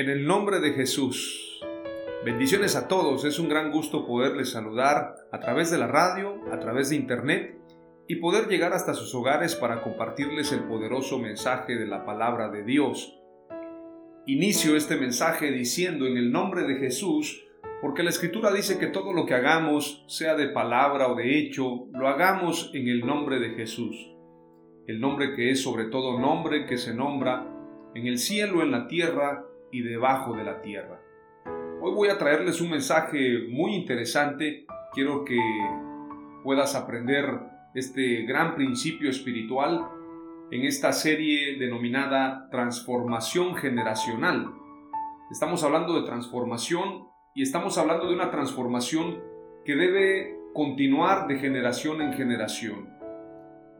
En el nombre de Jesús. Bendiciones a todos, es un gran gusto poderles saludar a través de la radio, a través de internet y poder llegar hasta sus hogares para compartirles el poderoso mensaje de la palabra de Dios. Inicio este mensaje diciendo en el nombre de Jesús, porque la escritura dice que todo lo que hagamos, sea de palabra o de hecho, lo hagamos en el nombre de Jesús. El nombre que es sobre todo nombre que se nombra en el cielo, en la tierra y debajo de la tierra. Hoy voy a traerles un mensaje muy interesante. Quiero que puedas aprender este gran principio espiritual en esta serie denominada Transformación Generacional. Estamos hablando de transformación y estamos hablando de una transformación que debe continuar de generación en generación.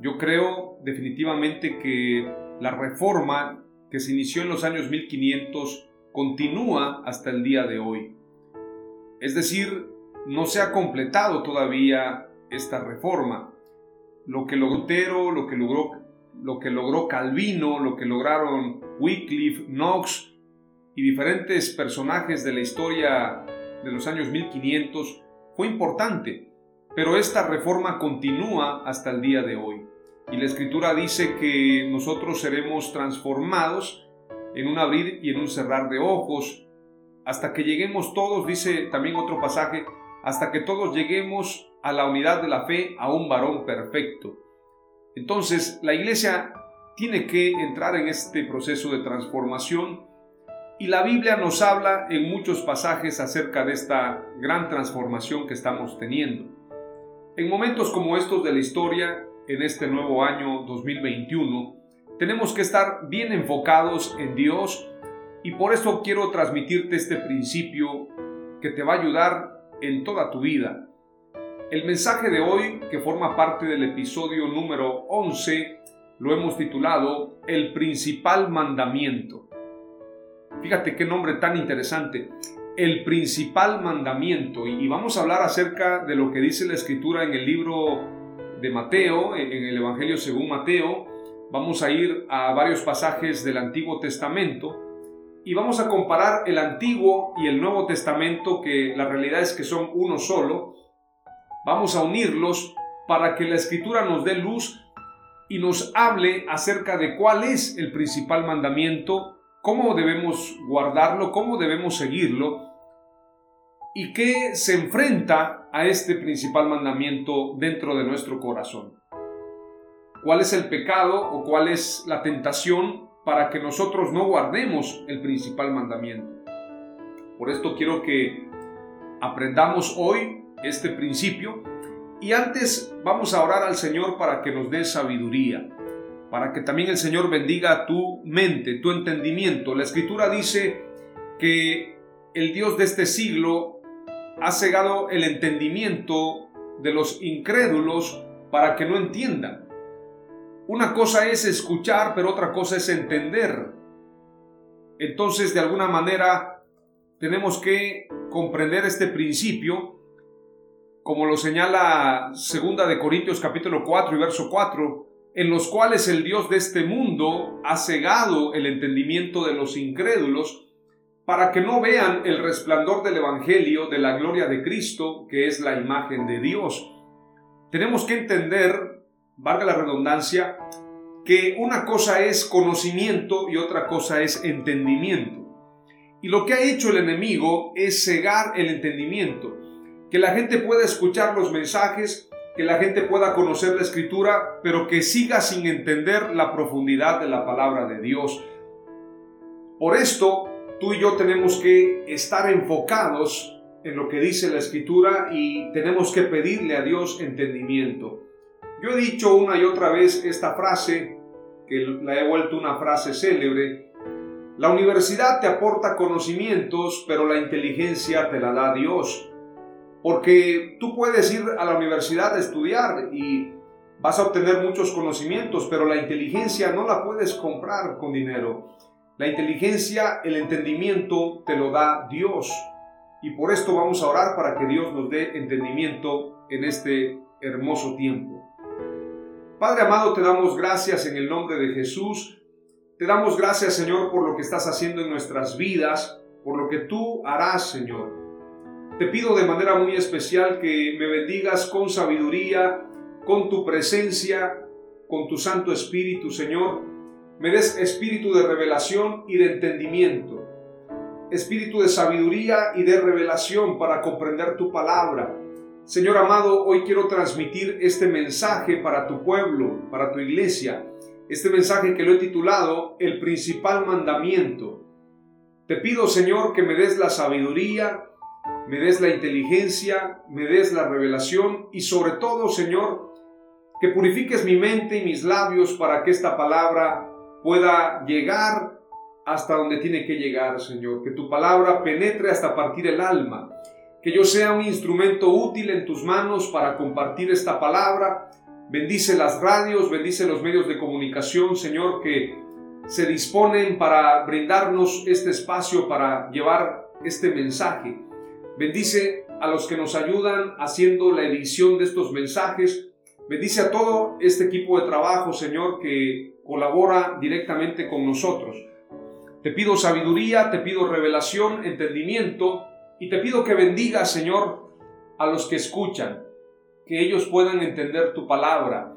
Yo creo definitivamente que la reforma que se inició en los años 1500 continúa hasta el día de hoy. Es decir, no se ha completado todavía esta reforma. Lo que logró Lutero, lo que logró, lo que logró Calvino, lo que lograron Wycliffe, Knox y diferentes personajes de la historia de los años 1500 fue importante, pero esta reforma continúa hasta el día de hoy. Y la escritura dice que nosotros seremos transformados en un abrir y en un cerrar de ojos, hasta que lleguemos todos, dice también otro pasaje, hasta que todos lleguemos a la unidad de la fe, a un varón perfecto. Entonces, la iglesia tiene que entrar en este proceso de transformación y la Biblia nos habla en muchos pasajes acerca de esta gran transformación que estamos teniendo. En momentos como estos de la historia, en este nuevo año 2021, tenemos que estar bien enfocados en Dios y por eso quiero transmitirte este principio que te va a ayudar en toda tu vida. El mensaje de hoy, que forma parte del episodio número 11, lo hemos titulado El principal mandamiento. Fíjate qué nombre tan interesante. El principal mandamiento. Y vamos a hablar acerca de lo que dice la escritura en el libro de Mateo, en el Evangelio según Mateo. Vamos a ir a varios pasajes del Antiguo Testamento y vamos a comparar el Antiguo y el Nuevo Testamento, que la realidad es que son uno solo. Vamos a unirlos para que la Escritura nos dé luz y nos hable acerca de cuál es el principal mandamiento, cómo debemos guardarlo, cómo debemos seguirlo y qué se enfrenta a este principal mandamiento dentro de nuestro corazón. ¿Cuál es el pecado o cuál es la tentación para que nosotros no guardemos el principal mandamiento? Por esto quiero que aprendamos hoy este principio y antes vamos a orar al Señor para que nos dé sabiduría, para que también el Señor bendiga tu mente, tu entendimiento. La escritura dice que el Dios de este siglo ha cegado el entendimiento de los incrédulos para que no entiendan. Una cosa es escuchar, pero otra cosa es entender. Entonces, de alguna manera, tenemos que comprender este principio, como lo señala segunda de Corintios capítulo 4 y verso 4, en los cuales el Dios de este mundo ha cegado el entendimiento de los incrédulos para que no vean el resplandor del Evangelio de la gloria de Cristo, que es la imagen de Dios. Tenemos que entender, valga la redundancia, que una cosa es conocimiento y otra cosa es entendimiento. Y lo que ha hecho el enemigo es cegar el entendimiento, que la gente pueda escuchar los mensajes, que la gente pueda conocer la escritura, pero que siga sin entender la profundidad de la palabra de Dios. Por esto, tú y yo tenemos que estar enfocados en lo que dice la escritura y tenemos que pedirle a Dios entendimiento. Yo he dicho una y otra vez esta frase, que la he vuelto una frase célebre. La universidad te aporta conocimientos, pero la inteligencia te la da Dios. Porque tú puedes ir a la universidad a estudiar y vas a obtener muchos conocimientos, pero la inteligencia no la puedes comprar con dinero. La inteligencia, el entendimiento te lo da Dios. Y por esto vamos a orar para que Dios nos dé entendimiento en este hermoso tiempo. Padre amado, te damos gracias en el nombre de Jesús. Te damos gracias, Señor, por lo que estás haciendo en nuestras vidas, por lo que tú harás, Señor. Te pido de manera muy especial que me bendigas con sabiduría, con tu presencia, con tu Santo Espíritu, Señor. Me des espíritu de revelación y de entendimiento espíritu de sabiduría y de revelación para comprender tu palabra. Señor amado, hoy quiero transmitir este mensaje para tu pueblo, para tu iglesia, este mensaje que lo he titulado El principal mandamiento. Te pido, Señor, que me des la sabiduría, me des la inteligencia, me des la revelación y sobre todo, Señor, que purifiques mi mente y mis labios para que esta palabra pueda llegar hasta donde tiene que llegar, Señor. Que tu palabra penetre hasta partir el alma. Que yo sea un instrumento útil en tus manos para compartir esta palabra. Bendice las radios, bendice los medios de comunicación, Señor, que se disponen para brindarnos este espacio para llevar este mensaje. Bendice a los que nos ayudan haciendo la edición de estos mensajes. Bendice a todo este equipo de trabajo, Señor, que colabora directamente con nosotros. Te pido sabiduría, te pido revelación, entendimiento y te pido que bendiga, Señor, a los que escuchan, que ellos puedan entender tu palabra,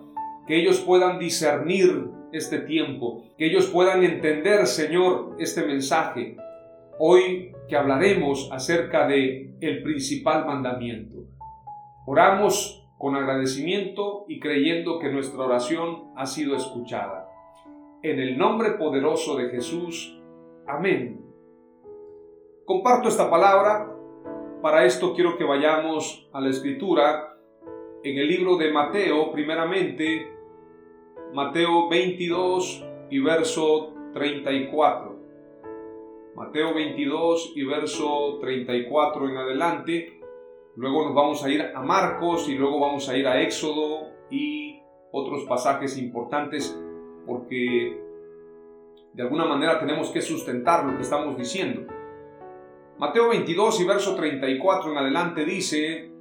que ellos puedan discernir este tiempo, que ellos puedan entender, Señor, este mensaje. Hoy que hablaremos acerca de el principal mandamiento. Oramos con agradecimiento y creyendo que nuestra oración ha sido escuchada. En el nombre poderoso de Jesús, Amén. Comparto esta palabra. Para esto quiero que vayamos a la escritura en el libro de Mateo, primeramente, Mateo 22 y verso 34. Mateo 22 y verso 34 en adelante. Luego nos vamos a ir a Marcos y luego vamos a ir a Éxodo y otros pasajes importantes porque de alguna manera tenemos que sustentar lo que estamos diciendo. Mateo 22 y verso 34 en adelante dice,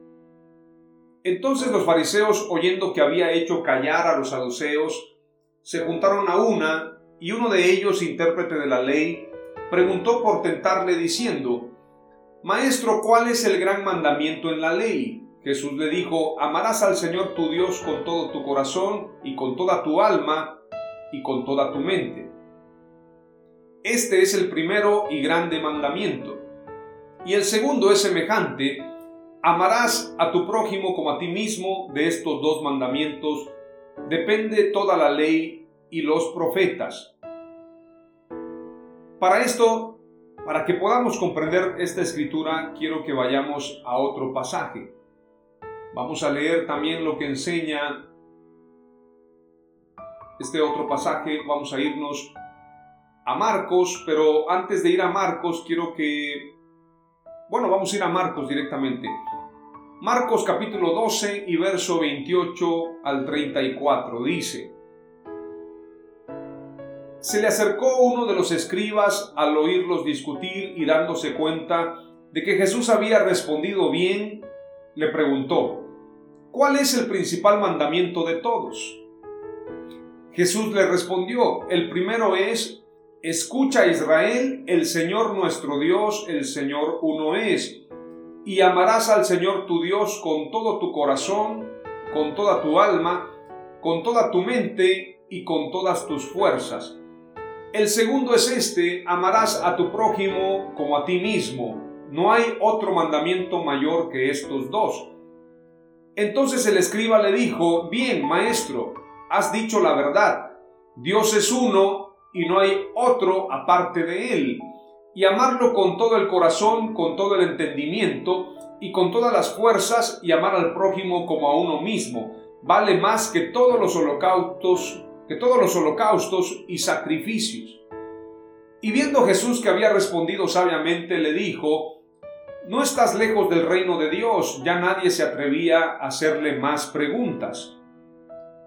Entonces los fariseos, oyendo que había hecho callar a los saduceos, se juntaron a una, y uno de ellos, intérprete de la ley, preguntó por tentarle diciendo, Maestro, ¿cuál es el gran mandamiento en la ley? Jesús le dijo, Amarás al Señor tu Dios con todo tu corazón y con toda tu alma y con toda tu mente este es el primero y grande mandamiento. Y el segundo es semejante, amarás a tu prójimo como a ti mismo. De estos dos mandamientos depende toda la ley y los profetas. Para esto, para que podamos comprender esta escritura, quiero que vayamos a otro pasaje. Vamos a leer también lo que enseña este otro pasaje. Vamos a irnos a Marcos, pero antes de ir a Marcos quiero que... Bueno, vamos a ir a Marcos directamente. Marcos capítulo 12 y verso 28 al 34 dice, Se le acercó uno de los escribas al oírlos discutir y dándose cuenta de que Jesús había respondido bien, le preguntó, ¿cuál es el principal mandamiento de todos? Jesús le respondió, el primero es, Escucha Israel, el Señor nuestro Dios, el Señor uno es. Y amarás al Señor tu Dios con todo tu corazón, con toda tu alma, con toda tu mente y con todas tus fuerzas. El segundo es este, amarás a tu prójimo como a ti mismo. No hay otro mandamiento mayor que estos dos. Entonces el escriba le dijo, bien, maestro, has dicho la verdad. Dios es uno y no hay otro aparte de él. Y amarlo con todo el corazón, con todo el entendimiento y con todas las fuerzas y amar al prójimo como a uno mismo. Vale más que todos los holocaustos, que todos los holocaustos y sacrificios. Y viendo Jesús que había respondido sabiamente, le dijo, no estás lejos del reino de Dios, ya nadie se atrevía a hacerle más preguntas.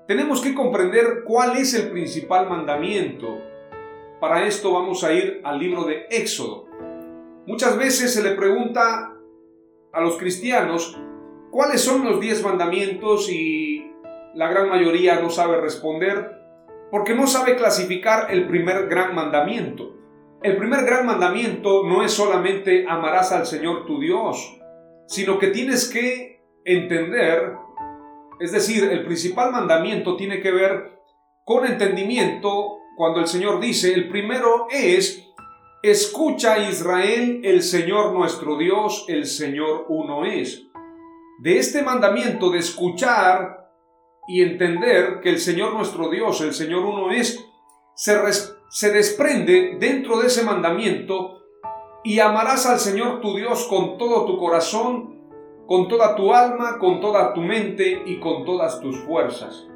Tenemos que comprender cuál es el principal mandamiento. Para esto vamos a ir al libro de Éxodo. Muchas veces se le pregunta a los cristianos cuáles son los diez mandamientos y la gran mayoría no sabe responder porque no sabe clasificar el primer gran mandamiento. El primer gran mandamiento no es solamente amarás al Señor tu Dios, sino que tienes que entender, es decir, el principal mandamiento tiene que ver con entendimiento cuando el Señor dice, el primero es, escucha Israel, el Señor nuestro Dios, el Señor uno es. De este mandamiento de escuchar y entender que el Señor nuestro Dios, el Señor uno es, se, desprende dentro de ese mandamiento y amarás al Señor tu Dios con todo tu corazón, con toda tu alma, con toda tu mente y con todas tus fuerzas.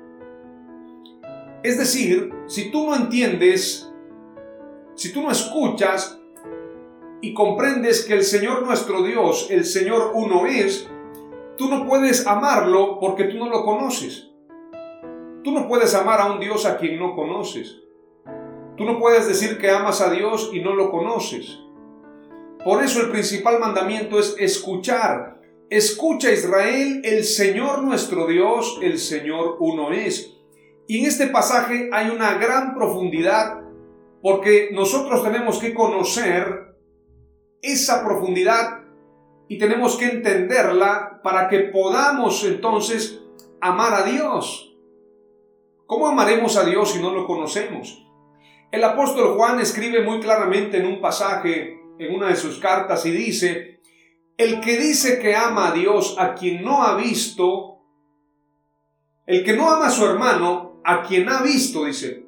Es decir, si tú no entiendes, si tú no escuchas y comprendes que el Señor nuestro Dios, el Señor uno es, tú no puedes amarlo porque tú no lo conoces. Tú no puedes amar a un Dios a quien no conoces. Tú no puedes decir que amas a Dios y no lo conoces. Por eso el principal mandamiento es escuchar. Escucha Israel, el Señor nuestro Dios, el Señor uno es. Y en este pasaje hay una gran profundidad porque nosotros tenemos que conocer esa profundidad y tenemos que entenderla para que podamos entonces amar a Dios. ¿Cómo amaremos a Dios si no lo conocemos? El apóstol Juan escribe muy claramente en un pasaje, en una de sus cartas, y dice, el que dice que ama a Dios a quien no ha visto, el que no ama a su hermano, a quien ha visto, dice,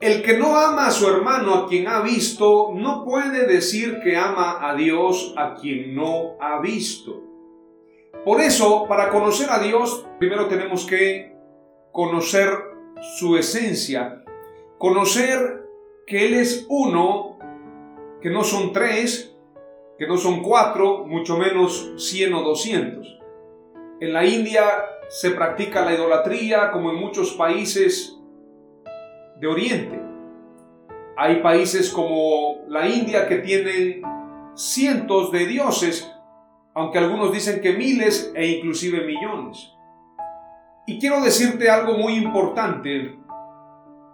el que no ama a su hermano a quien ha visto, no puede decir que ama a Dios a quien no ha visto. Por eso, para conocer a Dios, primero tenemos que conocer su esencia, conocer que Él es uno, que no son tres, que no son cuatro, mucho menos cien o doscientos. En la India se practica la idolatría como en muchos países de Oriente. Hay países como la India que tienen cientos de dioses, aunque algunos dicen que miles e inclusive millones. Y quiero decirte algo muy importante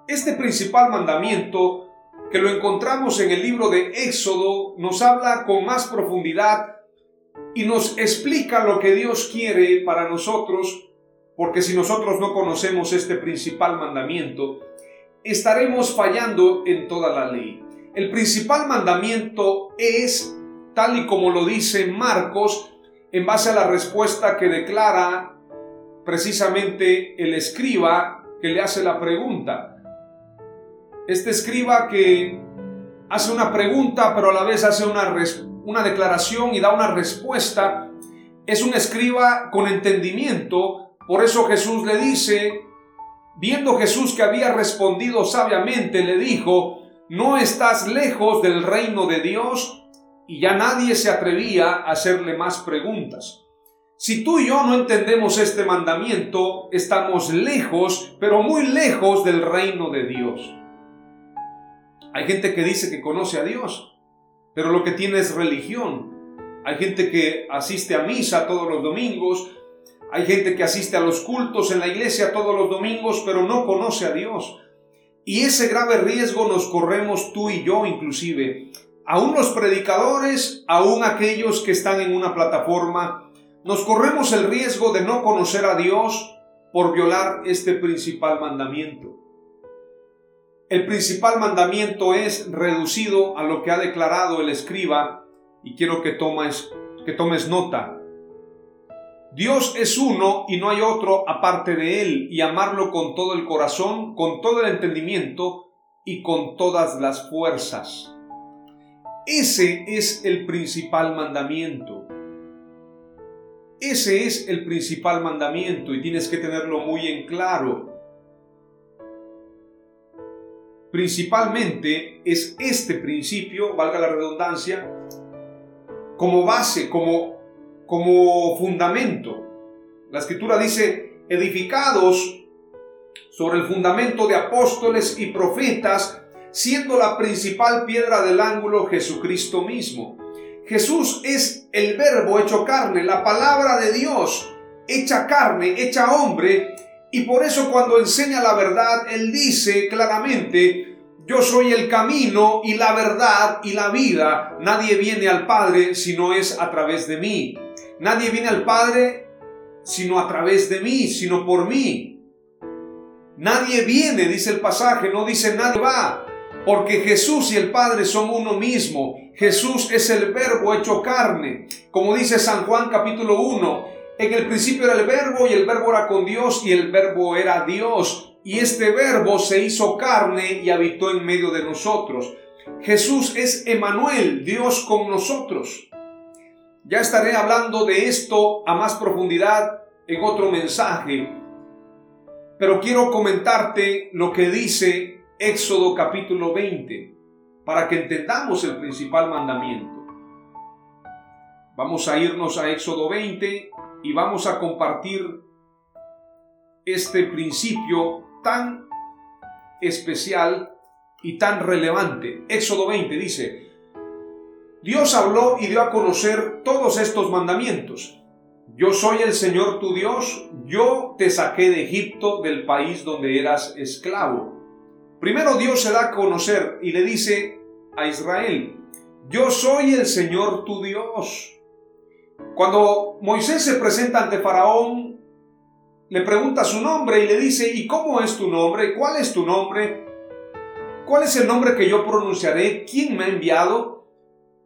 este principal mandamiento, que lo encontramos en el libro de Éxodo, nos habla con más profundidad y nos explica lo que Dios quiere para nosotros, porque si nosotros no conocemos este principal mandamiento, estaremos fallando en toda la ley. El principal mandamiento es, tal y como lo dice Marcos, en base a la respuesta que declara precisamente el escriba que le hace la pregunta este escriba que hace una pregunta, pero a la vez hace una, una declaración y da una respuesta, es un escriba con entendimiento. Por eso Jesús le dice, viendo Jesús que había respondido sabiamente, le dijo, no estás lejos del reino de Dios y ya nadie se atrevía a hacerle más preguntas. Si tú y yo no entendemos este mandamiento, estamos lejos, pero muy lejos del reino de Dios. Hay gente que dice que conoce a Dios, pero lo que tiene es religión. Hay gente que asiste a misa todos los domingos, hay gente que asiste a los cultos en la iglesia todos los domingos, pero no conoce a Dios. Y ese grave riesgo nos corremos tú y yo inclusive. Aún los predicadores, aún aquellos que están en una plataforma, nos corremos el riesgo de no conocer a Dios por violar este principal mandamiento. El principal mandamiento es reducido a lo que ha declarado el escriba y quiero que tomes, que tomes nota. Dios es uno y no hay otro aparte de Él y amarlo con todo el corazón, con todo el entendimiento y con todas las fuerzas. Ese es el principal mandamiento. Ese es el principal mandamiento y tienes que tenerlo muy en claro. Principalmente es este principio, valga la redundancia, como base, como, como fundamento. La escritura dice, edificados sobre el fundamento de apóstoles y profetas, siendo la principal piedra del ángulo Jesucristo mismo. Jesús es el verbo hecho carne, la palabra de Dios hecha carne, hecha hombre, y por eso cuando enseña la verdad, Él dice claramente, yo soy el camino y la verdad y la vida. Nadie viene al Padre si no es a través de mí. Nadie viene al Padre sino a través de mí, sino por mí. Nadie viene, dice el pasaje, no dice nadie va, porque Jesús y el Padre son uno mismo. Jesús es el verbo hecho carne. Como dice San Juan capítulo 1, en el principio era el verbo y el verbo era con Dios y el verbo era Dios. Y este verbo se hizo carne y habitó en medio de nosotros. Jesús es Emanuel, Dios con nosotros. Ya estaré hablando de esto a más profundidad en otro mensaje, pero quiero comentarte lo que dice Éxodo capítulo 20 para que entendamos el principal mandamiento. Vamos a irnos a Éxodo 20 y vamos a compartir este principio tan especial y tan relevante. Éxodo 20 dice, Dios habló y dio a conocer todos estos mandamientos. Yo soy el Señor tu Dios, yo te saqué de Egipto, del país donde eras esclavo. Primero Dios se da a conocer y le dice a Israel, yo soy el Señor tu Dios. Cuando Moisés se presenta ante Faraón, le pregunta su nombre y le dice, ¿y cómo es tu nombre? ¿Cuál es tu nombre? ¿Cuál es el nombre que yo pronunciaré? ¿Quién me ha enviado?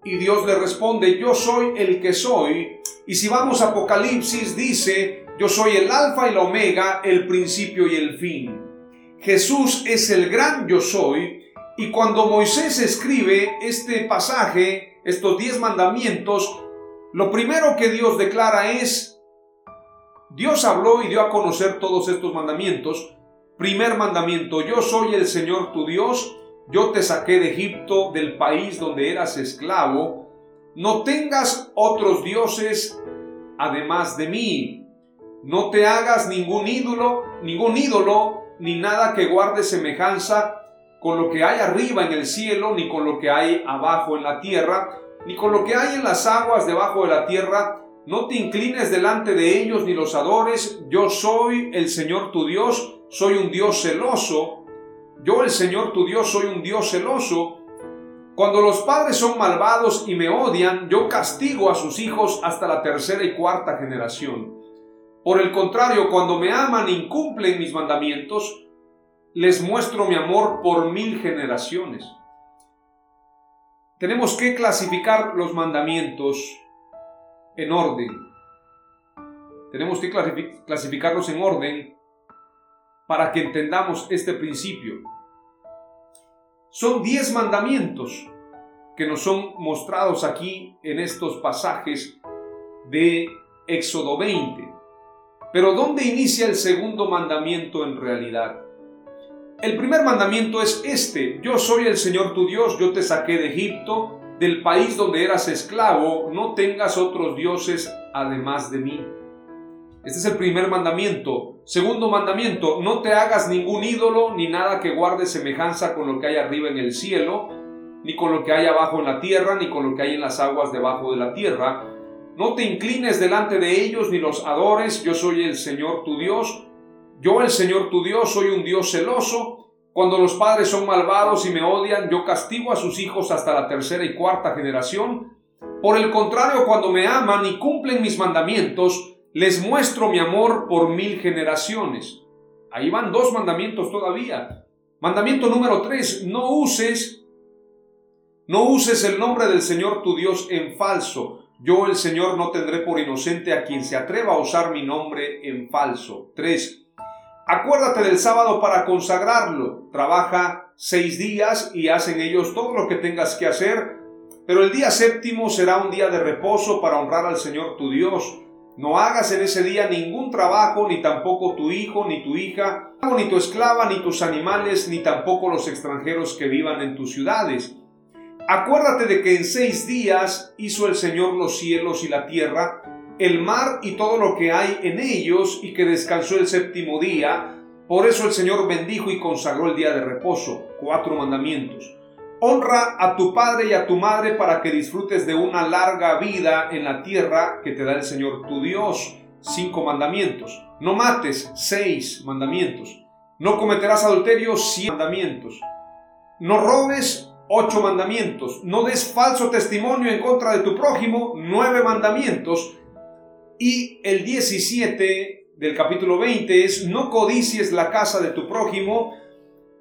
Y Dios le responde, yo soy el que soy. Y si vamos a Apocalipsis, dice, yo soy el alfa y la omega, el principio y el fin. Jesús es el gran yo soy. Y cuando Moisés escribe este pasaje, estos diez mandamientos, lo primero que Dios declara es, Dios habló y dio a conocer todos estos mandamientos. Primer mandamiento, yo soy el Señor tu Dios, yo te saqué de Egipto, del país donde eras esclavo. No tengas otros dioses además de mí. No te hagas ningún ídolo, ningún ídolo, ni nada que guarde semejanza con lo que hay arriba en el cielo, ni con lo que hay abajo en la tierra, ni con lo que hay en las aguas debajo de la tierra. No te inclines delante de ellos ni los adores. Yo soy el Señor tu Dios, soy un Dios celoso. Yo el Señor tu Dios soy un Dios celoso. Cuando los padres son malvados y me odian, yo castigo a sus hijos hasta la tercera y cuarta generación. Por el contrario, cuando me aman e incumplen mis mandamientos, les muestro mi amor por mil generaciones. Tenemos que clasificar los mandamientos en orden. Tenemos que clasificarlos en orden para que entendamos este principio. Son diez mandamientos que nos son mostrados aquí en estos pasajes de Éxodo 20. Pero ¿dónde inicia el segundo mandamiento en realidad? El primer mandamiento es este, yo soy el Señor tu Dios, yo te saqué de Egipto, del país donde eras esclavo, no tengas otros dioses además de mí. Este es el primer mandamiento. Segundo mandamiento, no te hagas ningún ídolo ni nada que guarde semejanza con lo que hay arriba en el cielo, ni con lo que hay abajo en la tierra, ni con lo que hay en las aguas debajo de la tierra. No te inclines delante de ellos ni los adores, yo soy el Señor tu Dios, yo el Señor tu Dios soy un Dios celoso, Cuando los padres son malvados y me odian, yo castigo a sus hijos hasta la tercera y cuarta generación. Por el contrario, cuando me aman y cumplen mis mandamientos, les muestro mi amor por mil generaciones. Ahí van dos mandamientos todavía. Mandamiento número tres, no uses, no uses el nombre del Señor tu Dios en falso. Yo el Señor no tendré por inocente a quien se atreva a usar mi nombre en falso. 3. Acuérdate del sábado para consagrarlo. Trabaja seis días y haz en ellos todo lo que tengas que hacer, pero el día séptimo será un día de reposo para honrar al Señor tu Dios. No hagas en ese día ningún trabajo, ni tampoco tu hijo, ni tu hija, ni tu esclava, ni tus animales, ni tampoco los extranjeros que vivan en tus ciudades. Acuérdate de que en seis días hizo el Señor los cielos y la tierra, el mar y todo lo que hay en ellos, y que descansó el séptimo día. Por eso el Señor bendijo y consagró el día de reposo. Cuatro mandamientos. Honra a tu padre y a tu madre para que disfrutes de una larga vida en la tierra que te da el Señor tu Dios. Cinco mandamientos. No mates. Seis mandamientos. No cometerás adulterio. Siete mandamientos. No robes. Ocho mandamientos. No des falso testimonio en contra de tu prójimo. Nueve mandamientos. Y el 17 del capítulo 20 es, no codicies la casa de tu prójimo,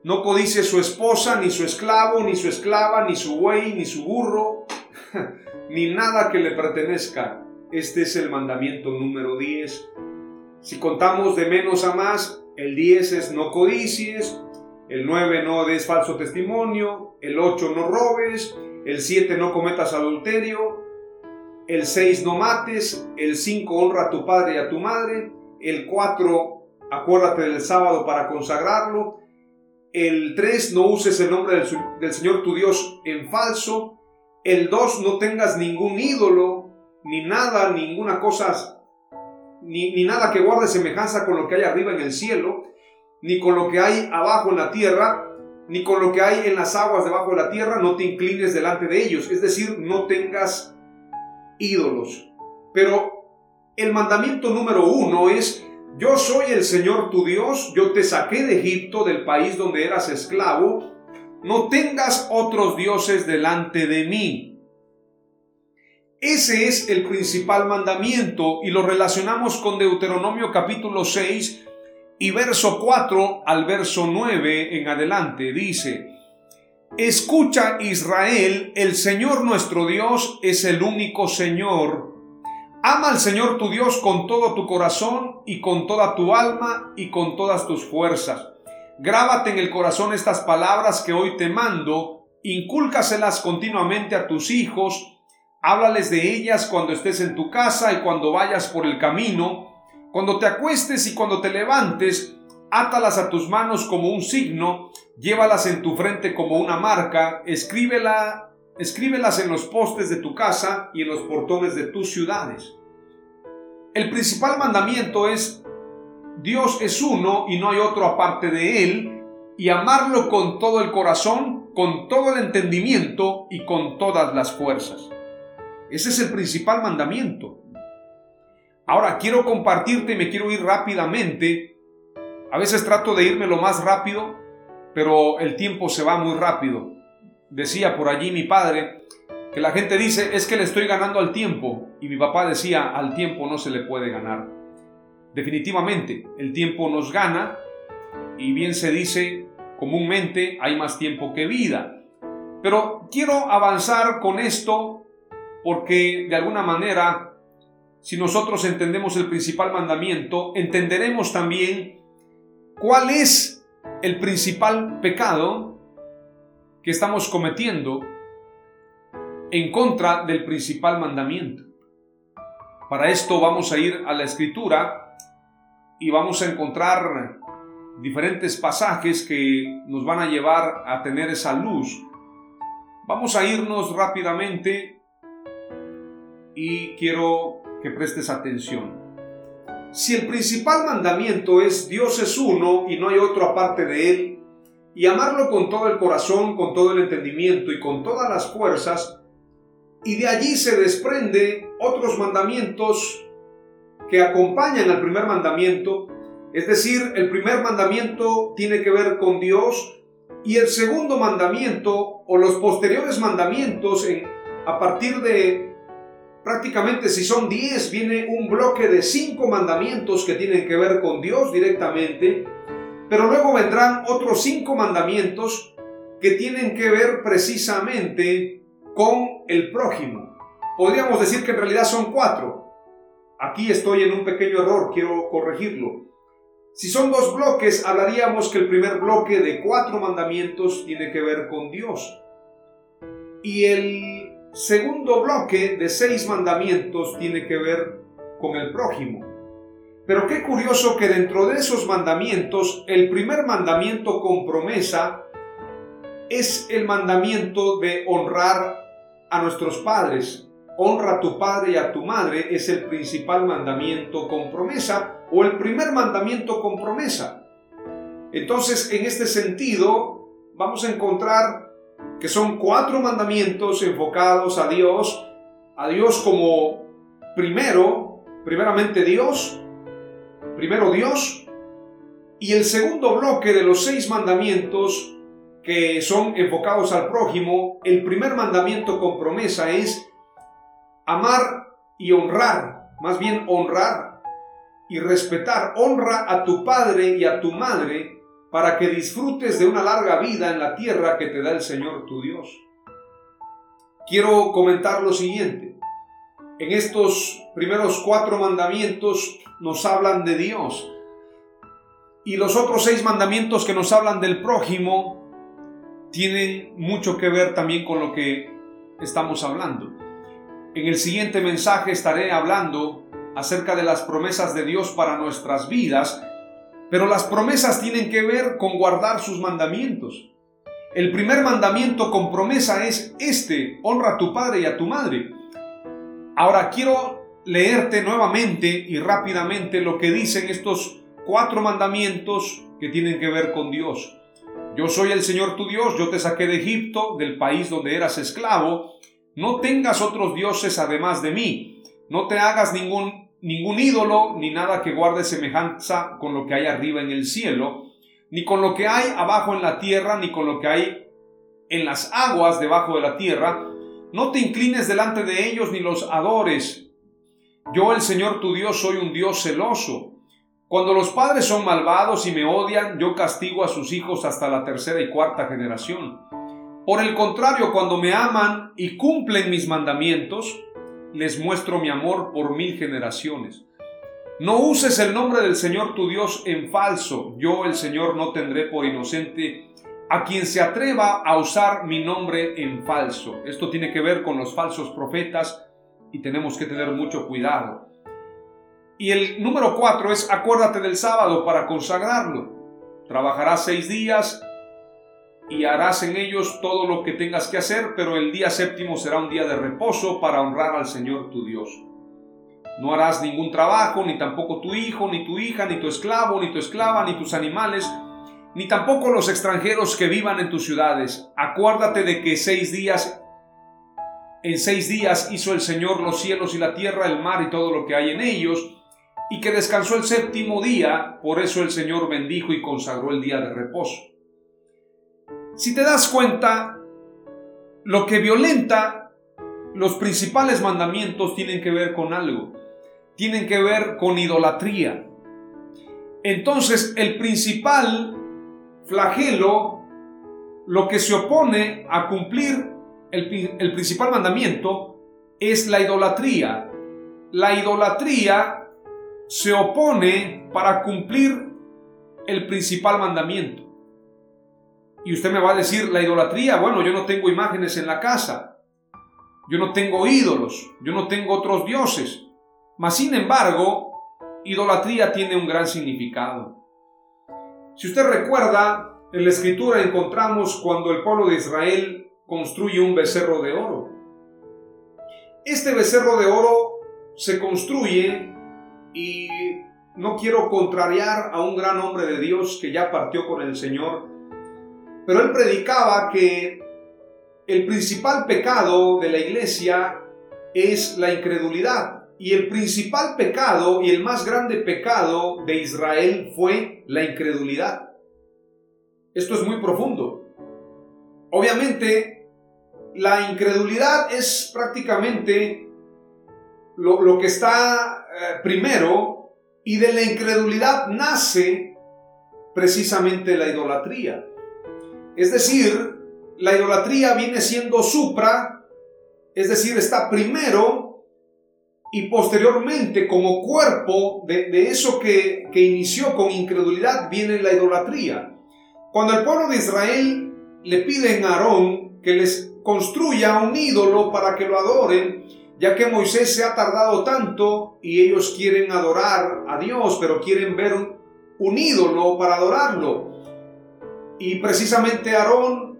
no codicies su esposa, ni su esclavo, ni su esclava, ni su buey, ni su burro, ni nada que le pertenezca. Este es el mandamiento número 10. Si contamos de menos a más, el 10 es no codicies, el 9 no des falso testimonio, el 8 no robes, el 7 no cometas adulterio, el 6 no mates, el 5 honra a tu padre y a tu madre, el 4 acuérdate del sábado para consagrarlo, el 3 no uses el nombre del, Señor tu Dios en falso, el 2 no tengas ningún ídolo, ni nada, ninguna cosa, ni, ni nada que guarde semejanza con lo que hay arriba en el cielo, ni con lo que hay abajo en la tierra, ni con lo que hay en las aguas debajo de la tierra, no te inclines delante de ellos. Es decir, no tengas ídolos. Pero el mandamiento número uno es, yo soy el Señor tu Dios, yo te saqué de Egipto, del país donde eras esclavo, no tengas otros dioses delante de mí. Ese es el principal mandamiento y lo relacionamos con Deuteronomio capítulo 6 y verso 4 al verso 9 en adelante. Dice, Escucha Israel, el Señor nuestro Dios es el único Señor. Ama al Señor tu Dios con todo tu corazón y con toda tu alma y con todas tus fuerzas. Grábate en el corazón estas palabras que hoy te mando, incúlcaselas continuamente a tus hijos, háblales de ellas cuando estés en tu casa y cuando vayas por el camino, cuando te acuestes y cuando te levantes, átalas a tus manos como un signo, llévalas en tu frente como una marca, escríbela, escríbelas en los postes de tu casa y en los portones de tus ciudades. El principal mandamiento es Dios es uno y no hay otro aparte de Él, y amarlo con todo el corazón, con todo el entendimiento y con todas las fuerzas. Ese es el principal mandamiento. Ahora quiero compartirte y me quiero ir rápidamente a veces trato de irme lo más rápido, pero el tiempo se va muy rápido. Decía por allí mi padre que la gente dice es que le estoy ganando al tiempo y mi papá decía al tiempo no se le puede ganar. Definitivamente, el tiempo nos gana y bien se dice comúnmente hay más tiempo que vida. Pero quiero avanzar con esto porque de alguna manera, si nosotros entendemos el principal mandamiento, entenderemos también ¿Cuál es el principal pecado que estamos cometiendo en contra del principal mandamiento? Para esto vamos a ir a la escritura y vamos a encontrar diferentes pasajes que nos van a llevar a tener esa luz. Vamos a irnos rápidamente y quiero que prestes atención. Si el principal mandamiento es Dios es uno y no hay otro aparte de Él, y amarlo con todo el corazón, con todo el entendimiento y con todas las fuerzas, y de allí se desprende otros mandamientos que acompañan al primer mandamiento, es decir, el primer mandamiento tiene que ver con Dios, Y el segundo mandamiento o los posteriores mandamientos a partir de prácticamente si son 10 viene un bloque de cinco mandamientos que tienen que ver con Dios directamente, pero luego vendrán otros cinco mandamientos que tienen que ver precisamente con el prójimo. Podríamos decir que en realidad son cuatro. Aquí estoy en un pequeño error, quiero corregirlo. Si son dos bloques, hablaríamos que el primer bloque de cuatro mandamientos tiene que ver con Dios. Y el segundo bloque de seis mandamientos tiene que ver con el prójimo. Pero qué curioso que dentro de esos mandamientos, el primer mandamiento con promesa es el mandamiento de honrar a nuestros padres. Honra a tu padre y a tu madre es el principal mandamiento con promesa o el primer mandamiento con promesa. Entonces, en este sentido, vamos a encontrar que son cuatro mandamientos enfocados a Dios, a Dios como primero, primeramente Dios, primero Dios, y el segundo bloque de los seis mandamientos que son enfocados al prójimo, el primer mandamiento con promesa es amar y honrar, más bien honrar y respetar. Honra a tu padre y a tu madre para que disfrutes de una larga vida en la tierra que te da el Señor tu Dios. Quiero comentar lo siguiente. En estos primeros cuatro mandamientos nos hablan de Dios. Y los otros seis mandamientos que nos hablan del prójimo tienen mucho que ver también con lo que estamos hablando. En el siguiente mensaje estaré hablando acerca de las promesas de Dios para nuestras vidas, pero las promesas tienen que ver con guardar sus mandamientos. El primer mandamiento con promesa es este, honra a tu padre y a tu madre. Ahora quiero leerte nuevamente y rápidamente lo que dicen estos cuatro mandamientos que tienen que ver con Dios. Yo soy el Señor tu Dios, yo te saqué de Egipto, del país donde eras esclavo. No tengas otros dioses además de mí. No te hagas ningún, ningún ídolo, ni nada que guarde semejanza con lo que hay arriba en el cielo, ni con lo que hay abajo en la tierra, ni con lo que hay en las aguas debajo de la tierra. No te inclines delante de ellos ni los adores. Yo, el Señor tu Dios, soy un Dios celoso cuando los padres son malvados y me odian, yo castigo a sus hijos hasta la tercera y cuarta generación. Por el contrario, cuando me aman y cumplen mis mandamientos, les muestro mi amor por mil generaciones. No uses el nombre del Señor tu Dios en falso. Yo, el Señor, no tendré por inocente a quien se atreva a usar mi nombre en falso. Esto tiene que ver con los falsos profetas y tenemos que tener mucho cuidado. Y el número cuatro es acuérdate del sábado para consagrarlo. Trabajarás seis días y harás en ellos todo lo que tengas que hacer, pero el día séptimo será un día de reposo para honrar al Señor tu Dios. No harás ningún trabajo, ni tampoco tu hijo, ni tu hija, ni tu esclavo, ni tu esclava, ni tus animales, ni tampoco los extranjeros que vivan en tus ciudades. Acuérdate de que seis días, en seis días hizo el Señor los cielos y la tierra, el mar y todo lo que hay en ellos, y que descansó el séptimo día, por eso el Señor bendijo y consagró el día de reposo. Si te das cuenta, lo que violenta los principales mandamientos tienen que ver con algo, tienen que ver con idolatría. Entonces, el principal flagelo, lo que se opone a cumplir el, el principal mandamiento, es la idolatría. La idolatría se opone para cumplir el principal mandamiento. Y usted me va a decir, la idolatría, bueno, yo no tengo imágenes en la casa, yo no tengo ídolos, yo no tengo otros dioses. Mas, sin embargo, idolatría tiene un gran significado. Si usted recuerda, en la escritura encontramos cuando el pueblo de Israel construye un becerro de oro. Este becerro de oro se construye y no quiero contrariar a un gran hombre de Dios que ya partió con el Señor, pero él predicaba que el principal pecado de la iglesia es la incredulidad. Y el principal pecado y el más grande pecado de Israel fue la incredulidad. Esto es muy profundo. Obviamente, la incredulidad es prácticamente lo, que está eh, primero y de la incredulidad nace precisamente la idolatría. Es decir, la idolatría viene siendo supra, es decir, está primero y posteriormente como cuerpo de, eso que, que inició con incredulidad viene la idolatría. Cuando el pueblo de Israel le piden a Aarón que les construya un ídolo para que lo adoren, ya que Moisés se ha tardado tanto y ellos quieren adorar a Dios, pero quieren ver un ídolo para adorarlo. Y precisamente Aarón,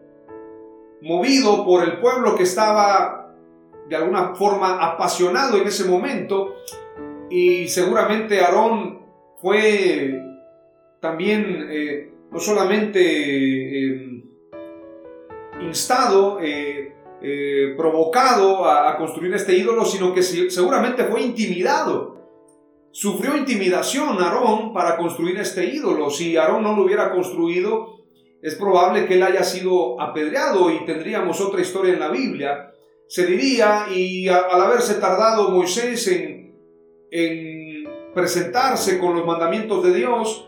movido por el pueblo que estaba de alguna forma apasionado en ese momento, y seguramente Aarón fue también eh, no solamente eh, instado, eh, provocado a, construir este ídolo, sino que seguramente fue intimidado. Sufrió intimidación Aarón para construir este ídolo. Si Aarón no lo hubiera construido, es probable que él haya sido apedreado y tendríamos otra historia en la Biblia. Se diría, y al haberse tardado Moisés en, en presentarse con los mandamientos de Dios,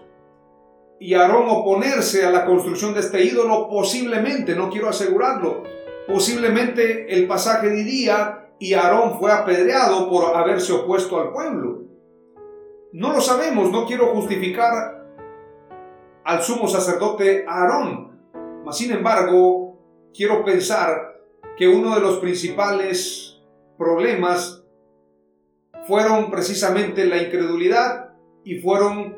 y Aarón oponerse a la construcción de este ídolo, posiblemente, no quiero asegurarlo, Posiblemente el pasaje diría, y Aarón fue apedreado por haberse opuesto al pueblo. No lo sabemos, no quiero justificar al sumo sacerdote Aarón. Mas, sin embargo, quiero pensar que uno de los principales problemas fueron precisamente la incredulidad y fueron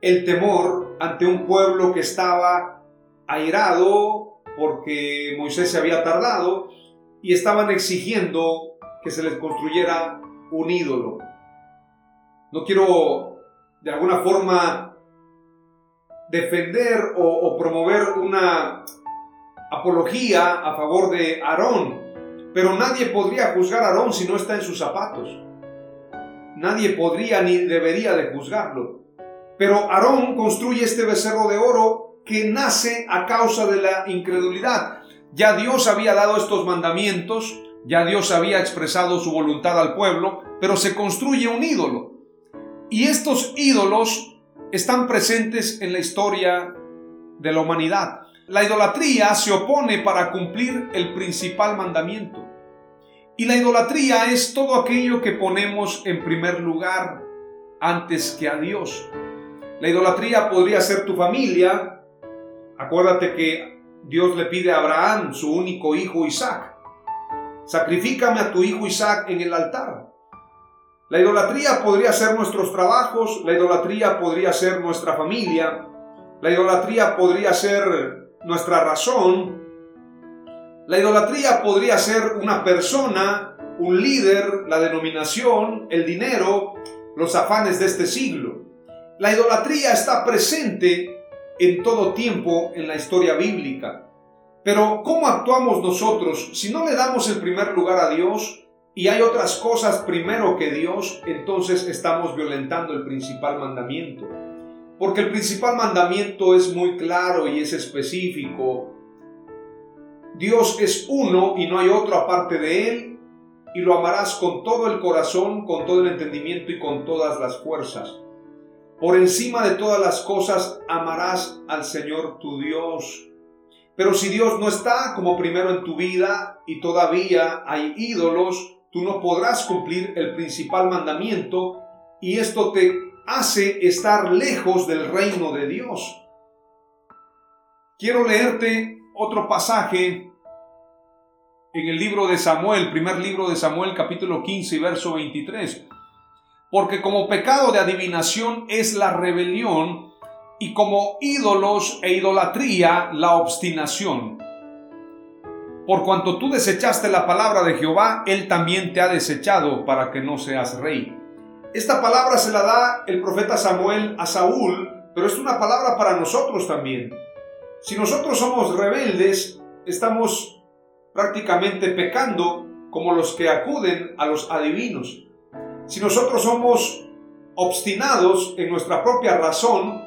el temor ante un pueblo que estaba airado, porque Moisés se había tardado y estaban exigiendo que se les construyera un ídolo. No quiero de alguna forma defender o, promover una apología a favor de Aarón, pero nadie podría juzgar a Aarón si no está en sus zapatos. Nadie podría ni debería de juzgarlo. Pero Aarón construye este becerro de oro que nace a causa de la incredulidad. Ya Dios había dado estos mandamientos, ya Dios había expresado su voluntad al pueblo, pero se construye un ídolo. Y estos ídolos están presentes en la historia de la humanidad. La idolatría se opone para cumplir el principal mandamiento. Y la idolatría es todo aquello que ponemos en primer lugar antes que a Dios. La idolatría podría ser tu familia, Acuérdate que Dios le pide a Abraham, su único hijo Isaac, sacrifícame a tu hijo Isaac en el altar. La idolatría podría ser nuestros trabajos, la idolatría podría ser nuestra familia, la idolatría podría ser nuestra razón, la idolatría podría ser una persona, un líder, la denominación, el dinero, los afanes de este siglo. La idolatría está presente en todo tiempo en la historia bíblica. Pero ¿cómo actuamos nosotros si no le damos el primer lugar a Dios y hay otras cosas primero que Dios? Entonces estamos violentando el principal mandamiento. Porque el principal mandamiento es muy claro y es específico. Dios es uno y no hay otro aparte de Él y lo amarás con todo el corazón, con todo el entendimiento y con todas las fuerzas. Por encima de todas las cosas amarás al Señor tu Dios. Pero si Dios no está como primero en tu vida y todavía hay ídolos, tú no podrás cumplir el principal mandamiento y esto te hace estar lejos del reino de Dios. Quiero leerte otro pasaje en el libro de Samuel, primer libro de Samuel capítulo 15 verso 23 porque como pecado de adivinación es la rebelión y como ídolos e idolatría la obstinación. Por cuanto tú desechaste la palabra de Jehová, Él también te ha desechado para que no seas rey. Esta palabra se la da el profeta Samuel a Saúl, pero es una palabra para nosotros también. Si nosotros somos rebeldes, estamos prácticamente pecando como los que acuden a los adivinos. Si nosotros somos obstinados en nuestra propia razón,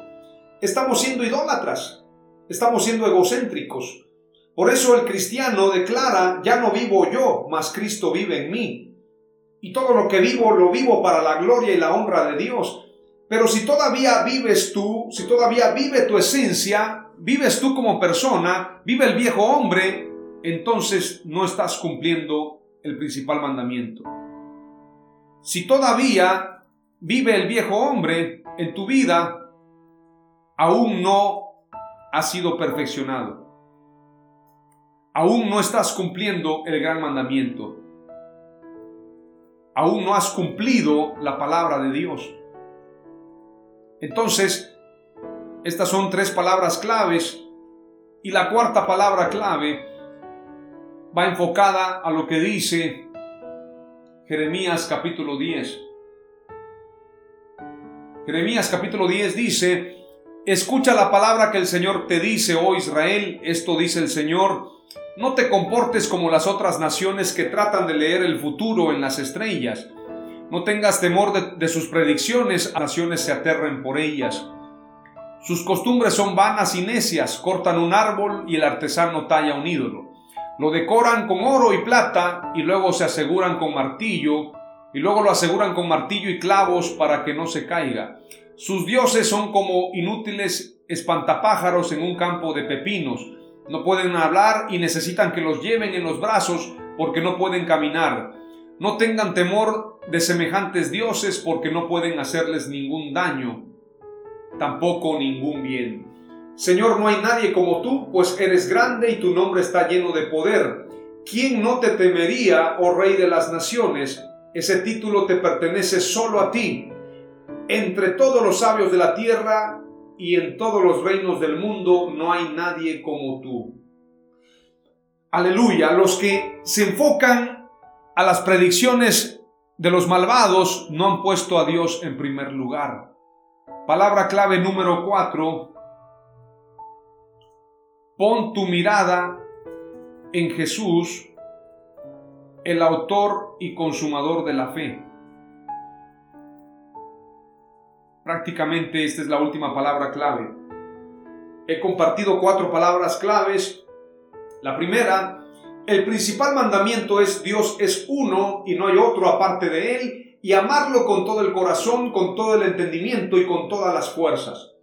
estamos siendo idólatras, estamos siendo egocéntricos. Por eso el cristiano declara, ya no vivo yo, mas Cristo vive en mí. Y todo lo que vivo lo vivo para la gloria y la honra de Dios. Pero si todavía vives tú, si todavía vive tu esencia, vives tú como persona, vive el viejo hombre, entonces no estás cumpliendo el principal mandamiento. Si todavía vive el viejo hombre en tu vida, aún no ha sido perfeccionado. Aún no estás cumpliendo el gran mandamiento. Aún no has cumplido la palabra de Dios. Entonces, estas son tres palabras claves y la cuarta palabra clave va enfocada a lo que dice Jeremías capítulo 10. Jeremías capítulo 10 dice, escucha la palabra que el Señor te dice, oh Israel, esto dice el Señor, no te comportes como las otras naciones que tratan de leer el futuro en las estrellas. No tengas temor de, sus predicciones, naciones se aterren por ellas. Sus costumbres son vanas y necias, cortan un árbol y el artesano talla un ídolo. Lo decoran con oro y plata y luego se aseguran con martillo y luego lo aseguran con martillo y clavos para que no se caiga. Sus dioses son como inútiles espantapájaros en un campo de pepinos. No pueden hablar y necesitan que los lleven en los brazos porque no pueden caminar. No tengan temor de semejantes dioses porque no pueden hacerles ningún daño, tampoco ningún bien. Señor, no hay nadie como tú, pues eres grande y tu nombre está lleno de poder. ¿Quién no te temería, oh Rey de las Naciones? Ese título te pertenece solo a ti. Entre todos los sabios de la tierra y en todos los reinos del mundo no hay nadie como tú. Aleluya, los que se enfocan a las predicciones de los malvados no han puesto a Dios en primer lugar. Palabra clave número 4. Pon tu mirada en Jesús el autor y consumador de la fe. Prácticamente esta es la última palabra clave. He compartido cuatro palabras claves. La primera, el principal mandamiento es Dios es uno y no hay otro aparte de Él y amarlo con todo el corazón, con todo el entendimiento y con todas las fuerzas.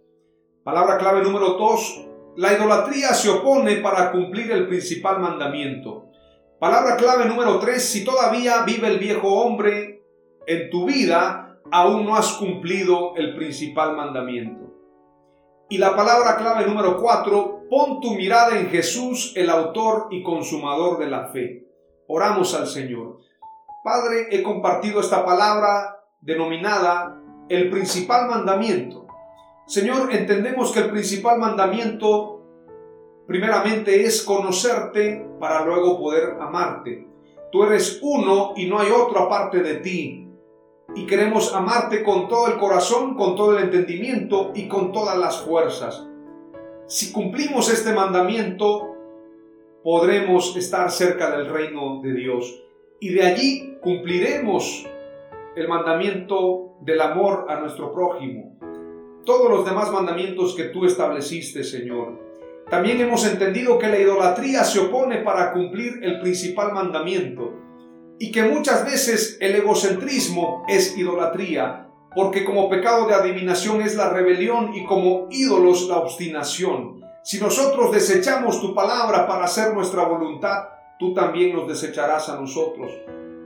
Palabra clave número dos, la idolatría se opone para cumplir el principal mandamiento. Palabra clave número 3, si todavía vive el viejo hombre en tu vida, aún no has cumplido el principal mandamiento. Y la palabra clave número 4, pon tu mirada en Jesús, el autor y consumador de la fe. Oramos al Señor. Padre, he compartido esta palabra denominada el principal mandamiento. Señor, entendemos que el principal mandamiento primeramente es conocerte para luego poder amarte. Tú eres uno y no hay otro aparte de ti. Y queremos amarte con todo el corazón, con todo el entendimiento y con todas las fuerzas. Si cumplimos este mandamiento, podremos estar cerca del reino de Dios. Y de allí cumpliremos el mandamiento del amor a nuestro prójimo. Todos los demás mandamientos que tú estableciste, Señor. También hemos entendido que la idolatría se opone para cumplir el principal mandamiento y que muchas veces el egocentrismo es idolatría, porque como pecado de adivinación es la rebelión y como ídolos la obstinación. Si nosotros desechamos tu palabra para hacer nuestra voluntad, tú también nos desecharás a nosotros.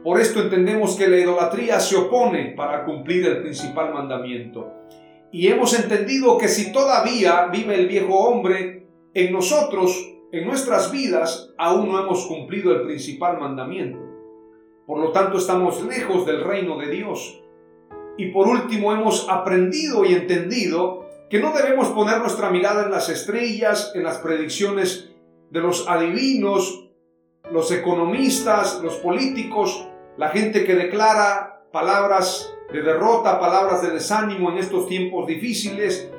Por esto entendemos que la idolatría se opone para cumplir el principal mandamiento. Y hemos entendido que si todavía vive el viejo hombre, en nosotros, en nuestras vidas, aún no hemos cumplido el principal mandamiento. Por lo tanto, estamos lejos del reino de Dios. Y por último, hemos aprendido y entendido que no debemos poner nuestra mirada en las estrellas, en las predicciones de los adivinos, los economistas, los políticos, la gente que declara palabras de derrota, palabras de desánimo en estos tiempos difíciles,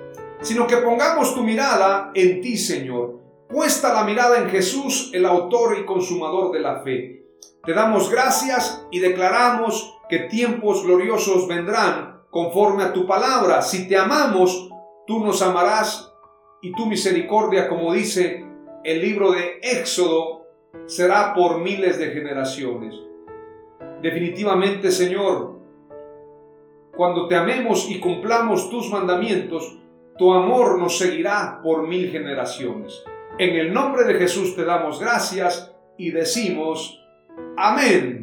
sino que pongamos tu mirada en ti, Señor. Puesta la mirada en Jesús, el autor y consumador de la fe. Te damos gracias y declaramos que tiempos gloriosos vendrán conforme a tu palabra. Si te amamos, tú nos amarás y tu misericordia, como dice el libro de Éxodo será por miles de generaciones. Definitivamente, Señor, cuando te amemos y cumplamos tus mandamientos, tu amor nos seguirá por mil generaciones. En el nombre de Jesús te damos gracias y decimos, amén.